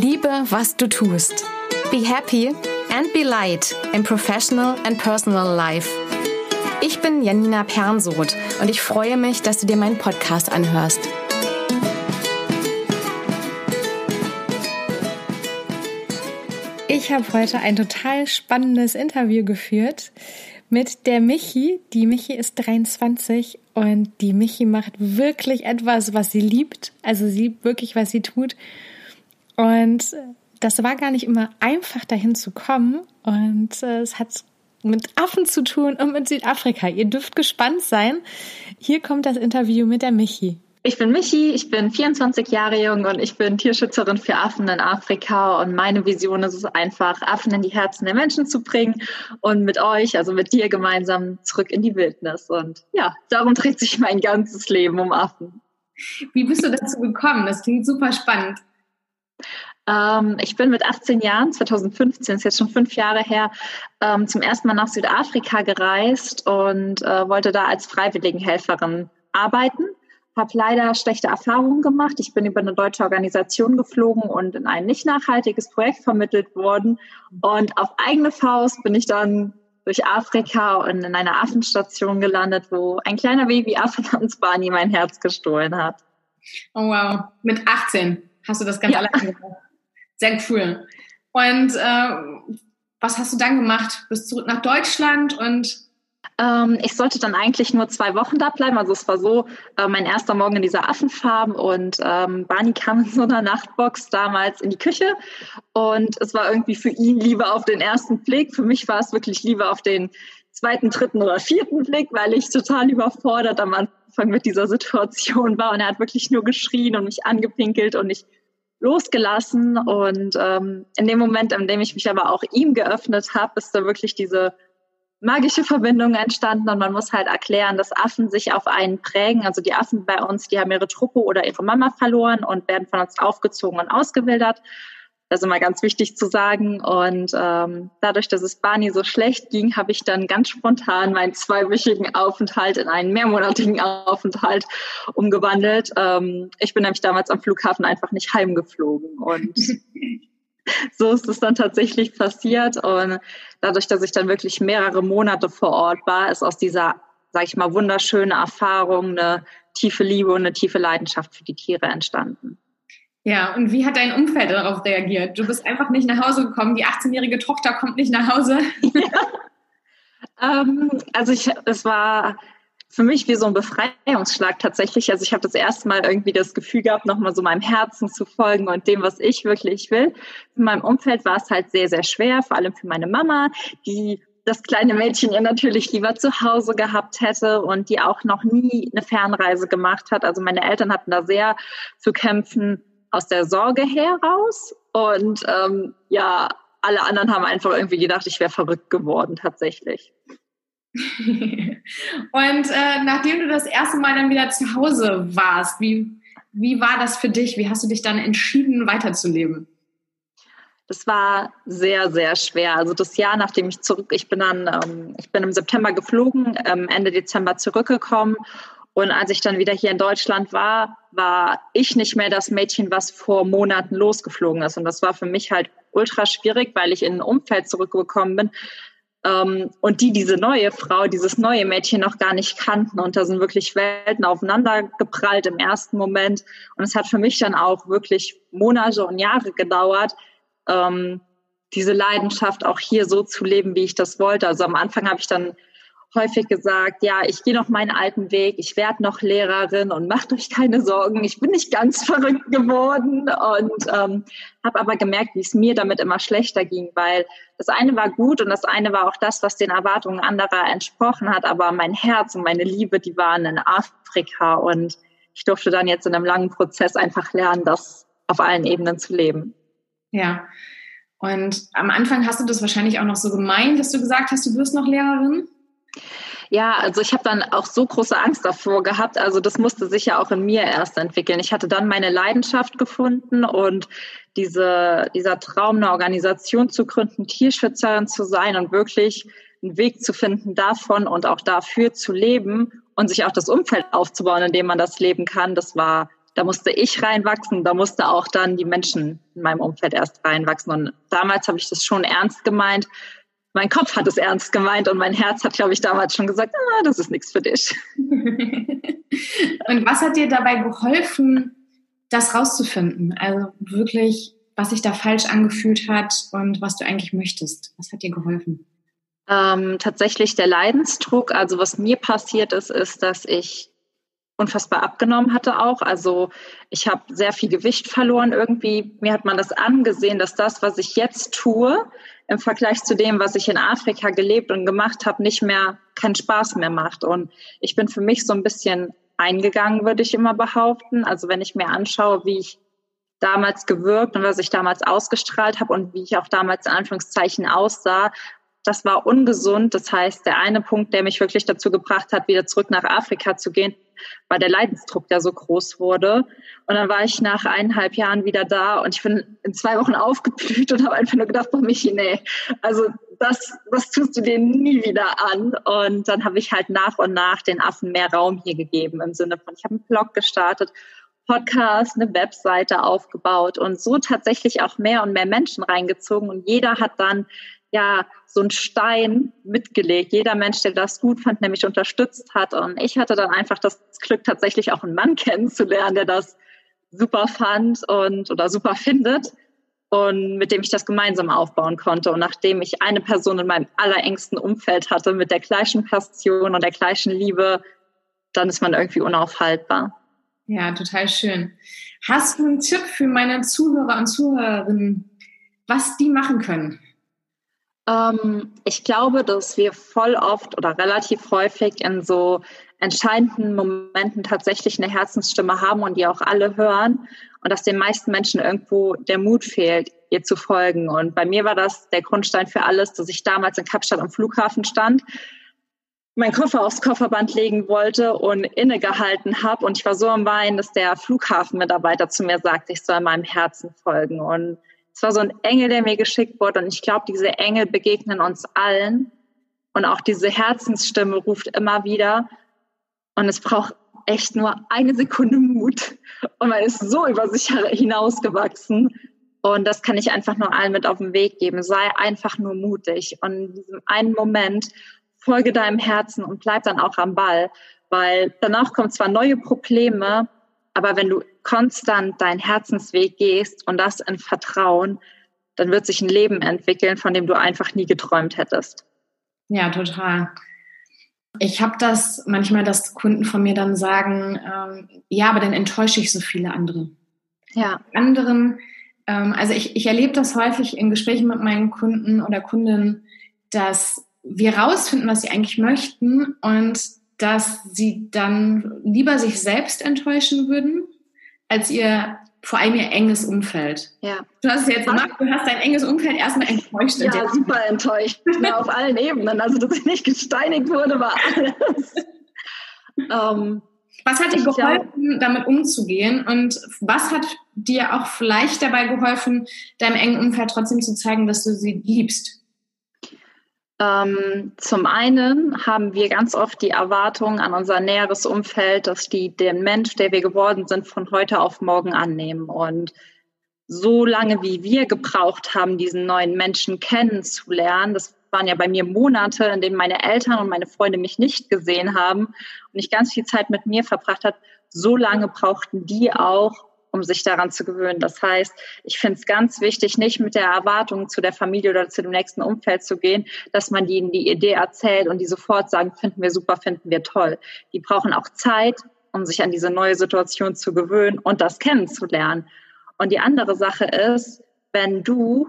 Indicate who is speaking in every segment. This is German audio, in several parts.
Speaker 1: Liebe, was du tust. Be happy and be light in professional and personal life. Ich bin Janina Pernsoth und ich freue mich, dass du dir meinen Podcast anhörst. Ich habe heute ein total spannendes Interview geführt mit der Michi. Die Michi ist 23 und die Michi macht wirklich etwas, was sie liebt. Also sie liebt wirklich, was sie tut. Und das war gar nicht immer einfach, dahin zu kommen. Und äh, es hat mit Affen zu tun und mit Südafrika. Ihr dürft gespannt sein. Hier kommt das Interview mit der Michi.
Speaker 2: Ich bin Michi, ich bin 24 Jahre jung und ich bin Tierschützerin für Affen in Afrika. Und meine Vision ist es einfach, Affen in die Herzen der Menschen zu bringen und mit euch, also mit dir gemeinsam zurück in die Wildnis. Und ja, darum dreht sich mein ganzes Leben um Affen.
Speaker 1: Wie bist du dazu gekommen? Das klingt super spannend.
Speaker 2: Ähm, ich bin mit 18 Jahren, 2015, ist jetzt schon fünf Jahre her, ähm, zum ersten Mal nach Südafrika gereist und äh, wollte da als Freiwilligenhelferin arbeiten. Habe leider schlechte Erfahrungen gemacht. Ich bin über eine deutsche Organisation geflogen und in ein nicht nachhaltiges Projekt vermittelt worden. Und auf eigene Faust bin ich dann durch Afrika und in einer Affenstation gelandet, wo ein kleiner Babyaffe namens Barney mein Herz gestohlen hat.
Speaker 1: Oh wow, mit 18 hast du das ganz ja. alleine gemacht. Sehr cool. Und äh, was hast du dann gemacht? Bist zurück nach Deutschland und
Speaker 2: ähm, ich sollte dann eigentlich nur zwei Wochen da bleiben. Also es war so äh, mein erster Morgen in dieser Affenfarm und ähm, Barney kam in so einer Nachtbox damals in die Küche und es war irgendwie für ihn lieber auf den ersten Blick. Für mich war es wirklich lieber auf den zweiten, dritten oder vierten Blick, weil ich total überfordert am Anfang mit dieser Situation war und er hat wirklich nur geschrien und mich angepinkelt und ich losgelassen. Und ähm, in dem Moment, in dem ich mich aber auch ihm geöffnet habe, ist da wirklich diese magische Verbindung entstanden und man muss halt erklären, dass Affen sich auf einen prägen. Also die Affen bei uns, die haben ihre Truppe oder ihre Mama verloren und werden von uns aufgezogen und ausgewildert. Das ist immer ganz wichtig zu sagen. Und ähm, dadurch, dass es Barney so schlecht ging, habe ich dann ganz spontan meinen zweiwöchigen Aufenthalt in einen mehrmonatigen Aufenthalt umgewandelt. Ähm, ich bin nämlich damals am Flughafen einfach nicht heimgeflogen. Und so ist es dann tatsächlich passiert. Und dadurch, dass ich dann wirklich mehrere Monate vor Ort war, ist aus dieser, sage ich mal, wunderschöne Erfahrung eine tiefe Liebe und eine tiefe Leidenschaft für die Tiere entstanden.
Speaker 1: Ja, und wie hat dein Umfeld darauf reagiert? Du bist einfach nicht nach Hause gekommen, die 18-jährige Tochter kommt nicht nach Hause.
Speaker 2: Ja. Ähm, also ich, es war für mich wie so ein Befreiungsschlag tatsächlich. Also ich habe das erste Mal irgendwie das Gefühl gehabt, nochmal so meinem Herzen zu folgen und dem, was ich wirklich will. In meinem Umfeld war es halt sehr, sehr schwer, vor allem für meine Mama, die das kleine Mädchen ja natürlich lieber zu Hause gehabt hätte und die auch noch nie eine Fernreise gemacht hat. Also meine Eltern hatten da sehr zu kämpfen, aus der Sorge heraus. Und ähm, ja, alle anderen haben einfach irgendwie gedacht, ich wäre verrückt geworden tatsächlich.
Speaker 1: und äh, nachdem du das erste Mal dann wieder zu Hause warst, wie, wie war das für dich? Wie hast du dich dann entschieden, weiterzuleben?
Speaker 2: Das war sehr, sehr schwer. Also das Jahr, nachdem ich zurück, ich bin dann, ähm, ich bin im September geflogen, ähm, Ende Dezember zurückgekommen und als ich dann wieder hier in Deutschland war, war ich nicht mehr das Mädchen, was vor Monaten losgeflogen ist. Und das war für mich halt ultra schwierig, weil ich in ein Umfeld zurückgekommen bin ähm, und die diese neue Frau, dieses neue Mädchen noch gar nicht kannten. Und da sind wirklich Welten aufeinander geprallt im ersten Moment. Und es hat für mich dann auch wirklich Monate und Jahre gedauert, ähm, diese Leidenschaft auch hier so zu leben, wie ich das wollte. Also am Anfang habe ich dann häufig gesagt, ja, ich gehe noch meinen alten Weg, ich werde noch Lehrerin und macht euch keine Sorgen, ich bin nicht ganz verrückt geworden und ähm, habe aber gemerkt, wie es mir damit immer schlechter ging, weil das eine war gut und das eine war auch das, was den Erwartungen anderer entsprochen hat, aber mein Herz und meine Liebe, die waren in Afrika und ich durfte dann jetzt in einem langen Prozess einfach lernen, das auf allen Ebenen zu leben.
Speaker 1: Ja. Und am Anfang hast du das wahrscheinlich auch noch so gemeint, dass du gesagt hast, du wirst noch Lehrerin?
Speaker 2: Ja, also ich habe dann auch so große Angst davor gehabt. Also das musste sich ja auch in mir erst entwickeln. Ich hatte dann meine Leidenschaft gefunden und diese, dieser Traum, eine Organisation zu gründen, Tierschützerin zu sein und wirklich einen Weg zu finden davon und auch dafür zu leben und sich auch das Umfeld aufzubauen, in dem man das leben kann, das war da musste ich reinwachsen, da musste auch dann die Menschen in meinem Umfeld erst reinwachsen. Und damals habe ich das schon ernst gemeint. Mein Kopf hat es ernst gemeint und mein Herz hat, glaube ich, damals schon gesagt, ah, das ist nichts für dich.
Speaker 1: und was hat dir dabei geholfen, das rauszufinden? Also wirklich, was sich da falsch angefühlt hat und was du eigentlich möchtest. Was hat dir geholfen?
Speaker 2: Ähm, tatsächlich der Leidensdruck. Also was mir passiert ist, ist, dass ich unfassbar abgenommen hatte auch. Also ich habe sehr viel Gewicht verloren irgendwie. Mir hat man das angesehen, dass das, was ich jetzt tue, im Vergleich zu dem, was ich in Afrika gelebt und gemacht habe, nicht mehr keinen Spaß mehr macht. Und ich bin für mich so ein bisschen eingegangen, würde ich immer behaupten. Also wenn ich mir anschaue, wie ich damals gewirkt und was ich damals ausgestrahlt habe und wie ich auch damals in Anführungszeichen aussah, das war ungesund. Das heißt, der eine Punkt, der mich wirklich dazu gebracht hat, wieder zurück nach Afrika zu gehen, war der Leidensdruck, der so groß wurde. Und dann war ich nach eineinhalb Jahren wieder da und ich bin in zwei Wochen aufgeblüht und habe einfach nur gedacht, boah, Michi, nee, also das, das tust du dir nie wieder an. Und dann habe ich halt nach und nach den Affen mehr Raum hier gegeben im Sinne von, ich habe einen Blog gestartet, Podcast, eine Webseite aufgebaut und so tatsächlich auch mehr und mehr Menschen reingezogen und jeder hat dann ja so einen Stein mitgelegt. Jeder Mensch, der das gut fand, nämlich unterstützt hat. Und ich hatte dann einfach das Glück, tatsächlich auch einen Mann kennenzulernen, der das super fand und oder super findet und mit dem ich das gemeinsam aufbauen konnte. Und nachdem ich eine Person in meinem allerengsten Umfeld hatte mit der gleichen Passion und der gleichen Liebe, dann ist man irgendwie unaufhaltbar.
Speaker 1: Ja, total schön. Hast du einen Tipp für meine Zuhörer und Zuhörerinnen, was die machen können?
Speaker 2: Ähm, ich glaube, dass wir voll oft oder relativ häufig in so entscheidenden Momenten tatsächlich eine Herzensstimme haben und die auch alle hören und dass den meisten Menschen irgendwo der Mut fehlt, ihr zu folgen. Und bei mir war das der Grundstein für alles, dass ich damals in Kapstadt am Flughafen stand, meinen Koffer aufs Kofferband legen wollte und innegehalten habe. Und ich war so am Weinen, dass der Flughafenmitarbeiter zu mir sagte, ich soll meinem Herzen folgen. Und es war so ein Engel, der mir geschickt wurde. Und ich glaube, diese Engel begegnen uns allen. Und auch diese Herzensstimme ruft immer wieder. Und es braucht echt nur eine Sekunde Mut. Und man ist so über sich hinausgewachsen. Und das kann ich einfach nur allen mit auf den Weg geben. Sei einfach nur mutig. Und in diesem einen Moment folge deinem Herzen und bleib dann auch am Ball. Weil danach kommen zwar neue Probleme, aber wenn du konstant deinen Herzensweg gehst und das in Vertrauen, dann wird sich ein Leben entwickeln, von dem du einfach nie geträumt hättest.
Speaker 1: Ja, total. Ich habe das manchmal, dass Kunden von mir dann sagen, ähm, ja, aber dann enttäusche ich so viele andere. Ja. Anderen, ähm, also ich, ich erlebe das häufig in Gesprächen mit meinen Kunden oder Kundinnen, dass wir rausfinden, was sie eigentlich möchten und dass sie dann lieber sich selbst enttäuschen würden, als ihr vor allem ihr enges Umfeld. Ja. Du hast es jetzt gemacht, du hast dein enges Umfeld erstmal enttäuscht.
Speaker 2: Ja, super enttäuscht. Ja, auf allen Ebenen. Also, dass ich nicht gesteinigt wurde, war alles.
Speaker 1: ähm, was hat dir geholfen, damit umzugehen? Und was hat dir auch vielleicht dabei geholfen, deinem engen Umfeld trotzdem zu zeigen, dass du sie liebst?
Speaker 2: Ähm, zum einen haben wir ganz oft die Erwartung an unser näheres Umfeld, dass die den Mensch, der wir geworden sind, von heute auf morgen annehmen. Und so lange, wie wir gebraucht haben, diesen neuen Menschen kennenzulernen, das waren ja bei mir Monate, in denen meine Eltern und meine Freunde mich nicht gesehen haben und ich ganz viel Zeit mit mir verbracht habe, so lange brauchten die auch, um sich daran zu gewöhnen. Das heißt, ich finde es ganz wichtig, nicht mit der Erwartung zu der Familie oder zu dem nächsten Umfeld zu gehen, dass man ihnen die Idee erzählt und die sofort sagen, finden wir super, finden wir toll. Die brauchen auch Zeit, um sich an diese neue Situation zu gewöhnen und das kennenzulernen. Und die andere Sache ist, wenn du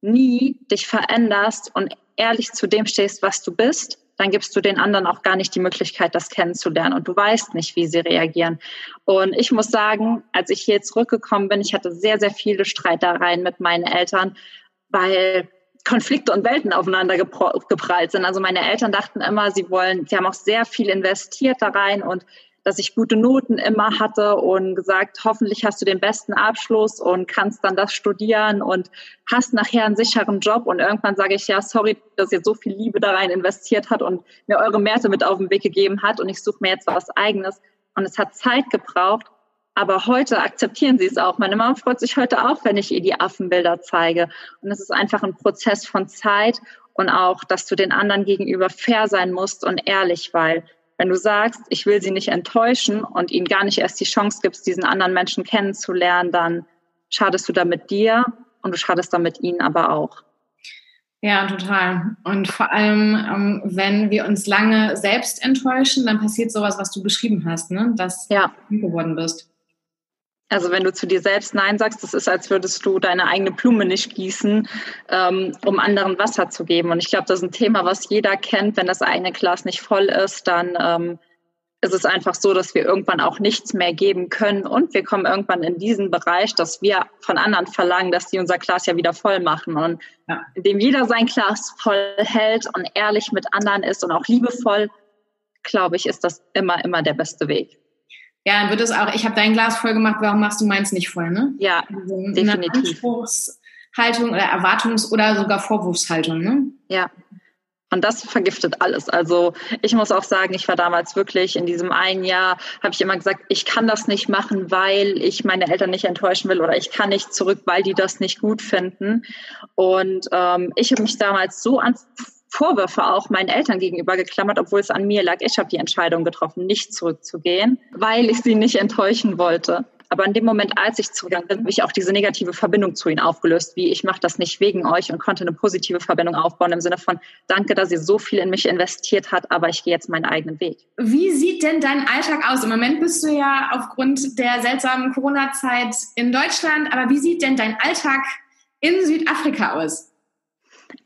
Speaker 2: nie dich veränderst und ehrlich zu dem stehst, was du bist, dann gibst du den anderen auch gar nicht die Möglichkeit, das kennenzulernen und du weißt nicht, wie sie reagieren. Und ich muss sagen, als ich hier zurückgekommen bin, ich hatte sehr, sehr viele Streitereien mit meinen Eltern, weil Konflikte und Welten aufeinander geprallt sind. Also meine Eltern dachten immer, sie wollen, sie haben auch sehr viel investiert da rein und dass ich gute Noten immer hatte und gesagt, hoffentlich hast du den besten Abschluss und kannst dann das studieren und hast nachher einen sicheren Job. Und irgendwann sage ich, ja, sorry, dass ihr so viel Liebe da rein investiert hat und mir eure Märte mit auf den Weg gegeben hat und ich suche mir jetzt was eigenes. Und es hat Zeit gebraucht, aber heute akzeptieren sie es auch. Meine Mama freut sich heute auch, wenn ich ihr die Affenbilder zeige. Und es ist einfach ein Prozess von Zeit und auch, dass du den anderen gegenüber fair sein musst und ehrlich, weil wenn du sagst, ich will sie nicht enttäuschen und ihnen gar nicht erst die Chance gibst, diesen anderen Menschen kennenzulernen, dann schadest du damit dir und du schadest damit ihnen aber auch.
Speaker 3: Ja, total. Und vor allem, ähm, wenn wir uns lange selbst enttäuschen, dann passiert sowas, was du beschrieben hast, ne? dass ja. du geworden bist.
Speaker 2: Also wenn du zu dir selbst Nein sagst, das ist, als würdest du deine eigene Blume nicht gießen, ähm, um anderen Wasser zu geben. Und ich glaube, das ist ein Thema, was jeder kennt. Wenn das eigene Glas nicht voll ist, dann ähm, ist es einfach so, dass wir irgendwann auch nichts mehr geben können. Und wir kommen irgendwann in diesen Bereich, dass wir von anderen verlangen, dass sie unser Glas ja wieder voll machen. Und ja. indem jeder sein Glas voll hält und ehrlich mit anderen ist und auch liebevoll, glaube ich, ist das immer, immer der beste Weg.
Speaker 3: Ja, dann wird es auch, ich habe dein Glas voll gemacht, warum machst du meins nicht voll, ne?
Speaker 2: Ja, also definitiv.
Speaker 3: Anspruchshaltung oder Erwartungs- oder sogar Vorwurfshaltung, ne?
Speaker 2: Ja. Und das vergiftet alles. Also ich muss auch sagen, ich war damals wirklich in diesem einen Jahr, habe ich immer gesagt, ich kann das nicht machen, weil ich meine Eltern nicht enttäuschen will oder ich kann nicht zurück, weil die das nicht gut finden. Und ähm, ich habe mich damals so an Vorwürfe auch meinen Eltern gegenüber geklammert, obwohl es an mir lag. Ich habe die Entscheidung getroffen, nicht zurückzugehen, weil ich sie nicht enttäuschen wollte. Aber in dem Moment, als ich zurückgegangen bin, habe ich auch diese negative Verbindung zu ihnen aufgelöst, wie ich mache das nicht wegen euch und konnte eine positive Verbindung aufbauen im Sinne von Danke, dass ihr so viel in mich investiert habt, aber ich gehe jetzt meinen eigenen Weg.
Speaker 3: Wie sieht denn dein Alltag aus? Im Moment bist du ja aufgrund der seltsamen Corona-Zeit in Deutschland, aber wie sieht denn dein Alltag in Südafrika aus?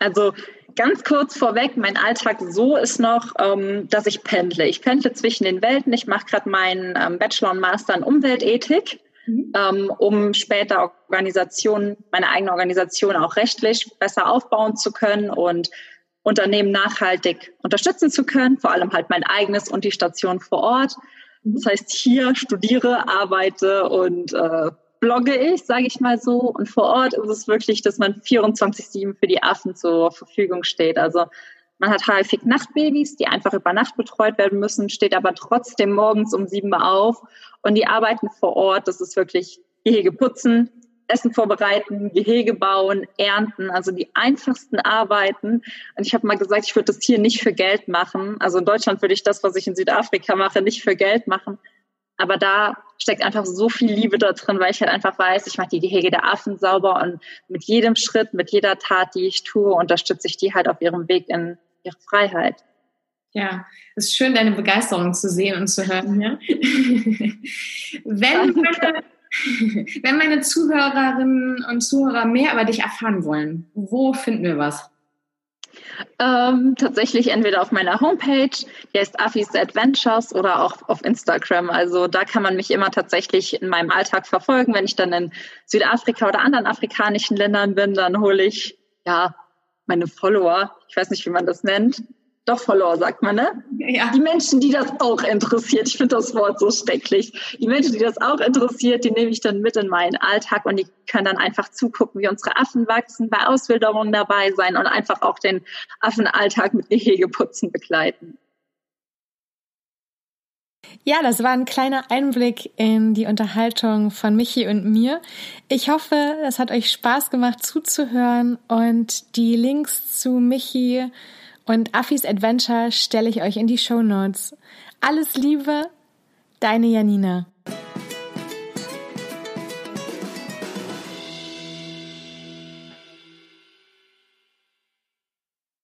Speaker 2: Also ganz kurz vorweg, mein Alltag so ist noch, ähm, dass ich pendle. Ich pendle zwischen den Welten. Ich mache gerade meinen ähm, Bachelor und Master in Umweltethik, mhm. ähm, um später Organisationen, meine eigene Organisation auch rechtlich besser aufbauen zu können und Unternehmen nachhaltig unterstützen zu können, vor allem halt mein eigenes und die Station vor Ort. Mhm. Das heißt, hier studiere, arbeite und äh, blogge ich, sage ich mal so. Und vor Ort ist es wirklich, dass man 24-7 für die Affen zur Verfügung steht. Also man hat häufig Nachtbabys, die einfach über Nacht betreut werden müssen, steht aber trotzdem morgens um sieben Uhr auf und die arbeiten vor Ort. Das ist wirklich Gehege putzen, Essen vorbereiten, Gehege bauen, ernten, also die einfachsten Arbeiten. Und ich habe mal gesagt, ich würde das hier nicht für Geld machen. Also in Deutschland würde ich das, was ich in Südafrika mache, nicht für Geld machen, aber da steckt einfach so viel Liebe da drin, weil ich halt einfach weiß, ich mache die Gehege der Affen sauber und mit jedem Schritt, mit jeder Tat, die ich tue, unterstütze ich die halt auf ihrem Weg in ihre Freiheit.
Speaker 3: Ja, es ist schön, deine Begeisterung zu sehen und zu hören. Ja? wenn, meine, wenn meine Zuhörerinnen und Zuhörer mehr über dich erfahren wollen, wo finden wir was?
Speaker 2: Ähm, tatsächlich entweder auf meiner Homepage, die heißt Affis Adventures, oder auch auf Instagram. Also da kann man mich immer tatsächlich in meinem Alltag verfolgen. Wenn ich dann in Südafrika oder anderen afrikanischen Ländern bin, dann hole ich ja meine Follower, ich weiß nicht, wie man das nennt, doch Follower, sagt man, ne? Ja. Die Menschen, die das auch interessiert, ich finde das Wort so stecklich. Die Menschen, die das auch interessiert, die nehme ich dann mit in meinen Alltag und die können dann einfach zugucken, wie unsere Affen wachsen, bei Auswilderungen dabei sein und einfach auch den Affenalltag mit Gehegeputzen begleiten.
Speaker 1: Ja, das war ein kleiner Einblick in die Unterhaltung von Michi und mir. Ich hoffe, es hat euch Spaß gemacht zuzuhören und die Links zu Michi und Affis Adventure stelle ich euch in die Show Notes. Alles Liebe, deine Janina.